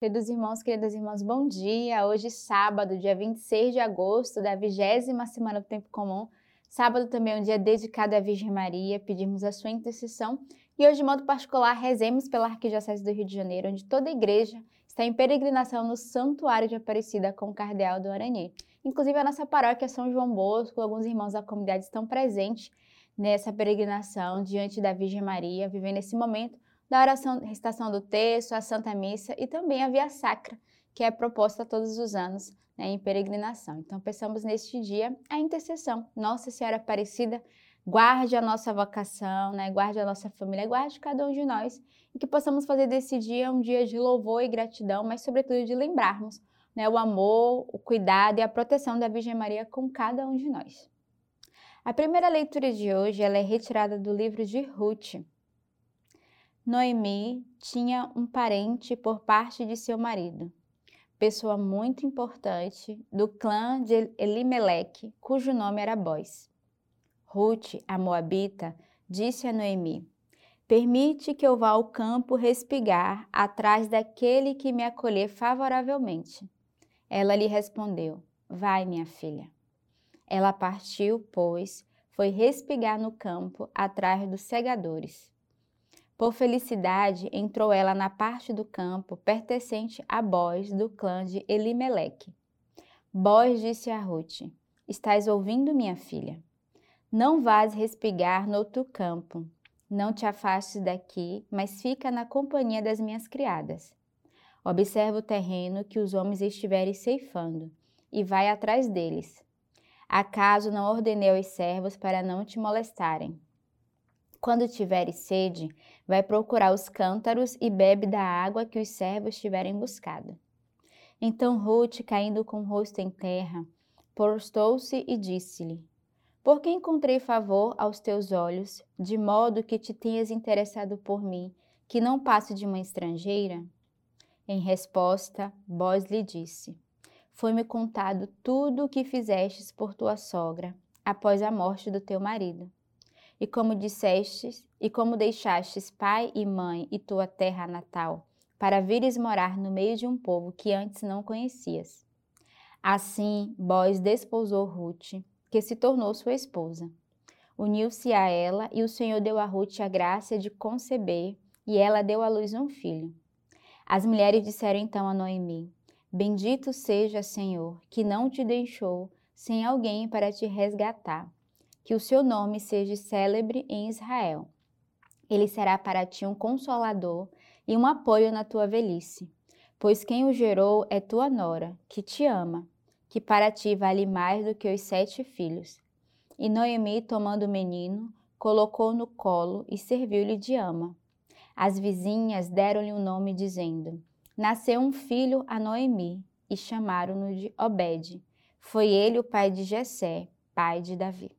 Queridos irmãos, queridas irmãs, bom dia. Hoje, sábado, dia 26 de agosto, da vigésima semana do Tempo Comum. Sábado também é um dia dedicado à Virgem Maria, pedimos a sua intercessão. E hoje, de modo particular, rezemos pela Arquidiocese do Rio de Janeiro, onde toda a igreja está em peregrinação no Santuário de Aparecida com o Cardeal do Aranhê. Inclusive, a nossa paróquia São João Bosco, alguns irmãos da comunidade estão presentes nessa peregrinação diante da Virgem Maria, vivendo esse momento da oração, recitação do texto, a Santa Missa e também a Via Sacra, que é proposta todos os anos né, em peregrinação. Então, pensamos neste dia a intercessão. Nossa Senhora Aparecida, guarde a nossa vocação, né, guarde a nossa família, guarde cada um de nós e que possamos fazer desse dia um dia de louvor e gratidão, mas, sobretudo, de lembrarmos né, o amor, o cuidado e a proteção da Virgem Maria com cada um de nós. A primeira leitura de hoje ela é retirada do livro de Ruth. Noemi tinha um parente por parte de seu marido, pessoa muito importante do clã de Elimeleque, cujo nome era Boz. Ruth, a moabita, disse a Noemi: Permite que eu vá ao campo respigar atrás daquele que me acolher favoravelmente. Ela lhe respondeu: Vai, minha filha. Ela partiu, pois, foi respigar no campo atrás dos segadores. Por felicidade, entrou ela na parte do campo pertencente a Boz, do clã de Elimeleque. Boz disse a Ruth: Estás ouvindo, minha filha? Não vás respigar no outro campo. Não te afastes daqui, mas fica na companhia das minhas criadas. Observa o terreno que os homens estiverem ceifando, e vai atrás deles. Acaso não ordenei aos servos para não te molestarem? Quando tiveres sede, vai procurar os cântaros e bebe da água que os servos tiverem buscado. Então Ruth, caindo com o rosto em terra, postou-se e disse-lhe: Por que encontrei favor aos teus olhos, de modo que te tenhas interessado por mim, que não passo de uma estrangeira? Em resposta, Boz lhe disse: Foi-me contado tudo o que fizestes por tua sogra, após a morte do teu marido e como dissestes, e como deixastes pai e mãe e tua terra natal, para vires morar no meio de um povo que antes não conhecias. Assim, Boaz desposou Ruth, que se tornou sua esposa. Uniu-se a ela e o Senhor deu a Ruth a graça de conceber, e ela deu à luz um filho. As mulheres disseram então a Noemi: Bendito seja, Senhor, que não te deixou sem alguém para te resgatar que o seu nome seja célebre em Israel. Ele será para ti um consolador e um apoio na tua velhice, pois quem o gerou é tua nora, que te ama, que para ti vale mais do que os sete filhos. E Noemi, tomando o menino, colocou no colo e serviu-lhe de ama. As vizinhas deram-lhe o um nome, dizendo: Nasceu um filho a Noemi, e chamaram-no de Obed. Foi ele o pai de Jessé, pai de Davi.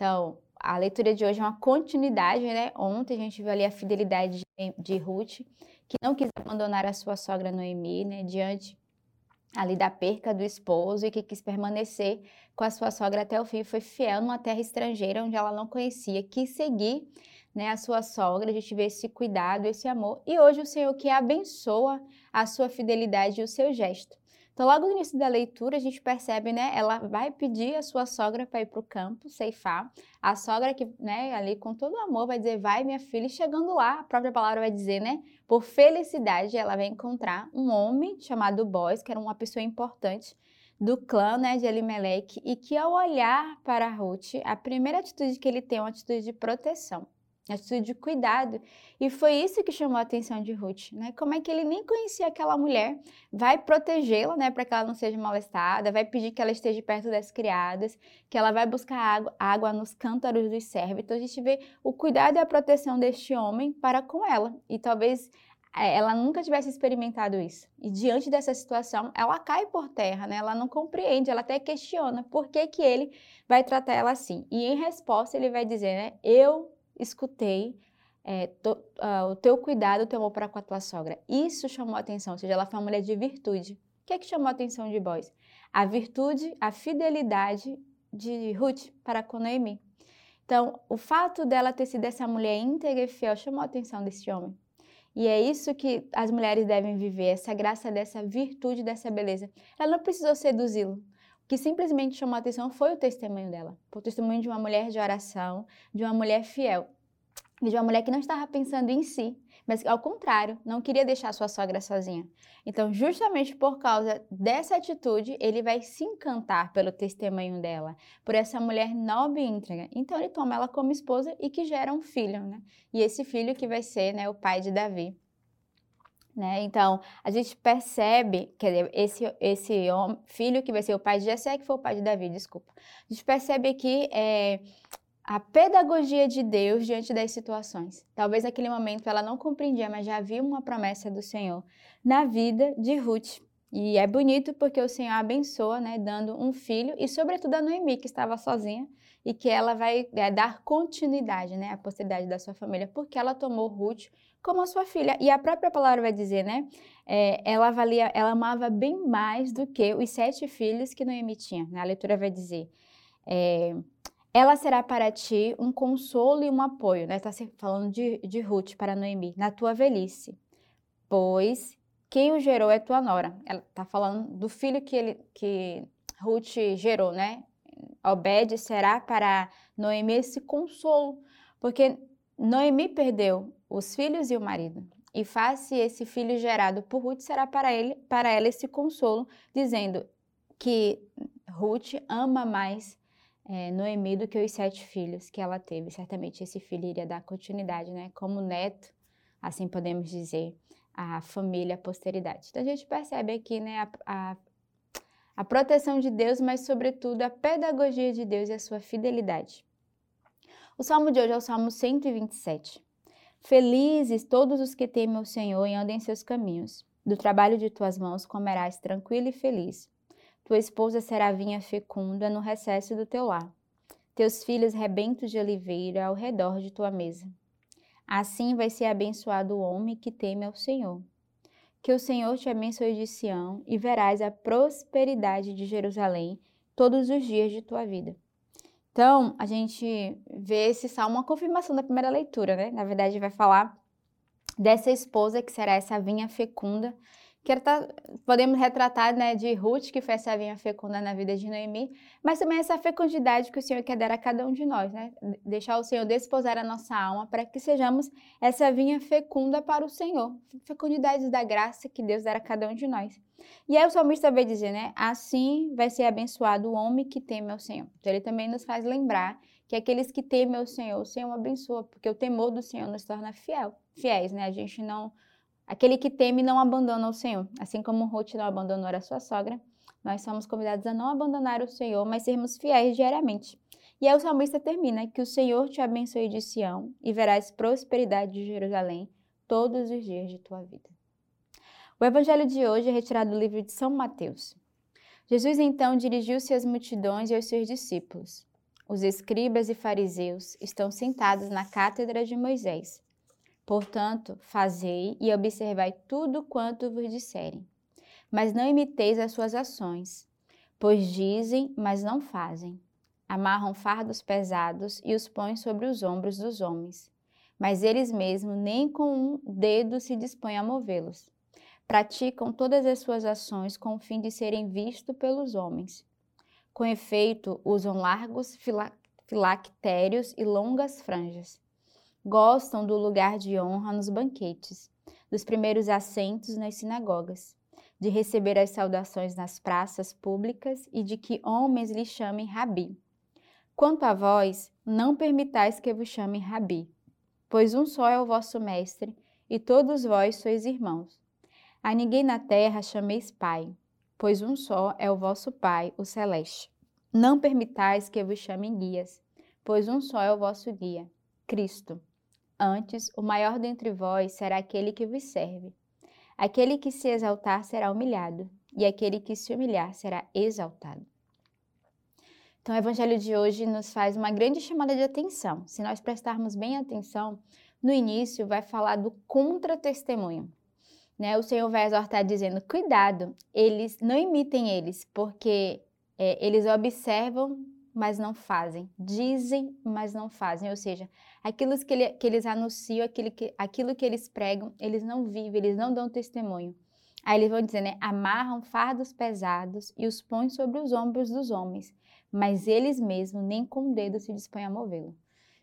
Então, a leitura de hoje é uma continuidade, né? Ontem a gente viu ali a fidelidade de, Ruth, que não quis abandonar a sua sogra Noemi, né? Diante ali da perca do esposo e que quis permanecer com a sua sogra até o fim, foi fiel numa terra estrangeira onde ela não conhecia, quis seguir né, a sua sogra, a gente vê esse cuidado, esse amor, e hoje o Senhor que abençoa a sua fidelidade e o seu gesto. Então, logo no início da leitura, a gente percebe, né? Ela vai pedir a sua sogra para ir para o campo, ceifar. A sogra que, né, ali com todo amor, vai dizer, vai minha filha. E chegando lá, a própria palavra vai dizer, né? Por felicidade, ela vai encontrar um homem chamado Boaz, que era uma pessoa importante do clã né, de Elimelech, e que ao olhar para Ruth, a primeira atitude que ele tem é uma atitude de proteção atitude de cuidado. E foi isso que chamou a atenção de Ruth, né? Como é que ele nem conhecia aquela mulher, vai protegê-la, né, para que ela não seja molestada, vai pedir que ela esteja perto das criadas, que ela vai buscar água, água nos cântaros dos servos. Então a gente vê o cuidado e a proteção deste homem para com ela. E talvez é, ela nunca tivesse experimentado isso. E diante dessa situação, ela cai por terra, né? Ela não compreende, ela até questiona por que, que ele vai tratar ela assim. E em resposta, ele vai dizer, né? Eu escutei é, to, uh, o teu cuidado, o teu amor para com a tua sogra. Isso chamou atenção, ou seja, ela foi uma mulher de virtude. O que é que chamou a atenção de Boaz? A virtude, a fidelidade de Ruth para com Noemi. Então, o fato dela ter sido essa mulher íntegra e fiel chamou a atenção desse homem. E é isso que as mulheres devem viver, essa graça dessa virtude, dessa beleza. Ela não precisou seduzi-lo. Que simplesmente chamou a atenção foi o testemunho dela. O testemunho de uma mulher de oração, de uma mulher fiel. De uma mulher que não estava pensando em si, mas ao contrário, não queria deixar sua sogra sozinha. Então, justamente por causa dessa atitude, ele vai se encantar pelo testemunho dela, por essa mulher nobre e íntegra. Então, ele toma ela como esposa e que gera um filho, né? E esse filho que vai ser né, o pai de Davi. Né? Então, a gente percebe, quer dizer, esse, esse filho que vai ser o pai de Jessé, que foi o pai de Davi, desculpa. A gente percebe aqui é, a pedagogia de Deus diante das situações. Talvez naquele momento ela não compreendia, mas já havia uma promessa do Senhor na vida de Ruth. E é bonito porque o Senhor abençoa, né, dando um filho e sobretudo a Noemi que estava sozinha e que ela vai é, dar continuidade, né, à posteridade da sua família, porque ela tomou Ruth como a sua filha. E a própria palavra vai dizer, né, é, ela valia, ela amava bem mais do que os sete filhos que Noemi tinha. Né? A leitura vai dizer. É, ela será para ti um consolo e um apoio, né? Está falando de, de Ruth para Noemi, na tua velhice, pois quem o gerou é tua nora. Ela está falando do filho que, ele, que Ruth gerou, né? Obed será para Noemi esse consolo, porque Noemi perdeu os filhos e o marido. E face esse filho gerado por Ruth será para ele, para ela esse consolo, dizendo que Ruth ama mais é, Noemi do que os sete filhos que ela teve. Certamente esse filho iria dar continuidade, né? Como neto, assim podemos dizer, a família, a posteridade. Então a gente percebe aqui, né, a, a, a proteção de Deus, mas sobretudo a pedagogia de Deus e a sua fidelidade. O salmo de hoje é o salmo 127. Felizes todos os que temem o Senhor e andem em seus caminhos. Do trabalho de tuas mãos comerás tranquilo e feliz. Tua esposa será vinha fecunda no recesso do teu lar. Teus filhos rebentos de oliveira ao redor de tua mesa. Assim vai ser abençoado o homem que teme ao Senhor. Que o Senhor te abençoe de Sião e verás a prosperidade de Jerusalém todos os dias de tua vida. Então, a gente vê esse salmo uma confirmação da primeira leitura, né? Na verdade, vai falar dessa esposa que será essa vinha fecunda tá, podemos retratar né, de Ruth, que foi essa vinha fecunda na vida de Noemi, mas também essa fecundidade que o Senhor quer dar a cada um de nós, né? Deixar o Senhor desposar a nossa alma para que sejamos essa vinha fecunda para o Senhor. Fecundidade da graça que Deus dá a cada um de nós. E aí o salmista vai dizer, né? Assim vai ser abençoado o homem que teme ao Senhor. Então ele também nos faz lembrar que aqueles que temem ao Senhor, o Senhor abençoa, porque o temor do Senhor nos torna fiel, fiéis, né? A gente não Aquele que teme não abandona o Senhor. Assim como Ruth não abandonou a sua sogra, nós somos convidados a não abandonar o Senhor, mas sermos fiéis diariamente. E aí o salmista termina: Que o Senhor te abençoe de Sião e verás prosperidade de Jerusalém todos os dias de tua vida. O evangelho de hoje é retirado do livro de São Mateus. Jesus então dirigiu-se às multidões e aos seus discípulos. Os escribas e fariseus estão sentados na cátedra de Moisés. Portanto, fazei e observai tudo quanto vos disserem. Mas não imiteis as suas ações, pois dizem, mas não fazem. Amarram fardos pesados e os põem sobre os ombros dos homens. Mas eles mesmos nem com um dedo se dispõem a movê-los. Praticam todas as suas ações com o fim de serem vistos pelos homens. Com efeito, usam largos filactérios e longas franjas gostam do lugar de honra nos banquetes, dos primeiros assentos nas sinagogas, de receber as saudações nas praças públicas e de que homens lhe chamem Rabi. Quanto a vós, não permitais que vos chamem Rabi, pois um só é o vosso mestre, e todos vós sois irmãos. A ninguém na terra chameis Pai, pois um só é o vosso Pai, o Celeste. Não permitais que vos chamem guias, pois um só é o vosso guia, Cristo. Antes, o maior dentre vós será aquele que vos serve. Aquele que se exaltar será humilhado, e aquele que se humilhar será exaltado. Então, o evangelho de hoje nos faz uma grande chamada de atenção. Se nós prestarmos bem atenção, no início vai falar do contra-testemunho. Né? O Senhor vai exortar dizendo: cuidado, eles não imitem eles, porque é, eles observam mas não fazem. Dizem, mas não fazem. Ou seja, aquilo que, ele, que eles anunciam, aquilo que, aquilo que eles pregam, eles não vivem, eles não dão testemunho. Aí eles vão dizer, né? Amarram fardos pesados e os põem sobre os ombros dos homens, mas eles mesmos nem com o dedo se dispõem a movê-lo.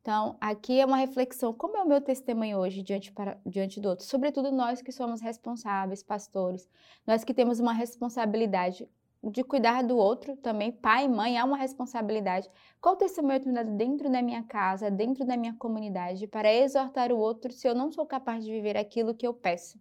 Então, aqui é uma reflexão: como é o meu testemunho hoje diante, para, diante do outro? Sobretudo nós que somos responsáveis, pastores, nós que temos uma responsabilidade de cuidar do outro também, pai, mãe, há uma responsabilidade. Qual testemunho eu tenho dado dentro da minha casa, dentro da minha comunidade, para exortar o outro se eu não sou capaz de viver aquilo que eu peço?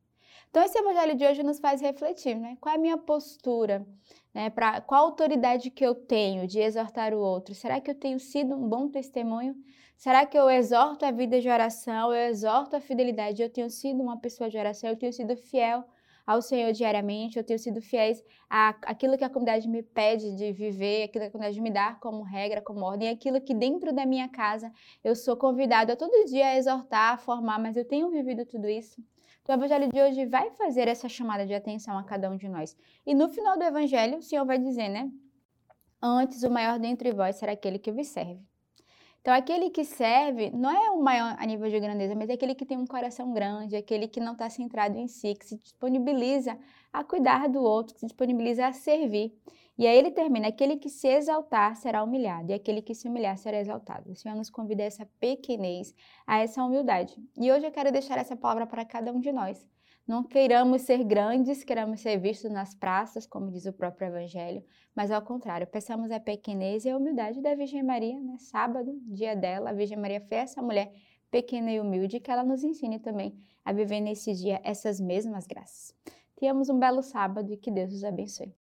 Então, esse evangelho de hoje nos faz refletir, né? Qual é a minha postura? Né, pra, qual a autoridade que eu tenho de exortar o outro? Será que eu tenho sido um bom testemunho? Será que eu exorto a vida de oração? Eu exorto a fidelidade? Eu tenho sido uma pessoa de oração? Eu tenho sido fiel ao Senhor diariamente? Eu tenho sido fiéis a aquilo que a comunidade me pede de viver, aquilo que a comunidade me dá como regra, como ordem, aquilo que dentro da minha casa eu sou convidado a todo dia a exortar, a formar, mas eu tenho vivido tudo isso? Então, o evangelho de hoje vai fazer essa chamada de atenção a cada um de nós. E no final do evangelho, o Senhor vai dizer, né? Antes, o maior dentre vós será aquele que vos serve. Então, aquele que serve não é o maior a nível de grandeza, mas é aquele que tem um coração grande, aquele que não está centrado em si, que se disponibiliza a cuidar do outro, que se disponibiliza a servir. E aí ele termina: aquele que se exaltar será humilhado, e aquele que se humilhar será exaltado. O Senhor nos convida a essa pequenez, a essa humildade. E hoje eu quero deixar essa palavra para cada um de nós. Não queiramos ser grandes, queiramos ser vistos nas praças, como diz o próprio Evangelho, mas ao contrário, peçamos a pequenez e a humildade da Virgem Maria, né? Sábado, dia dela, a Virgem Maria foi essa mulher pequena e humilde, que ela nos ensine também a viver nesse dia essas mesmas graças. Tenhamos um belo sábado e que Deus os abençoe.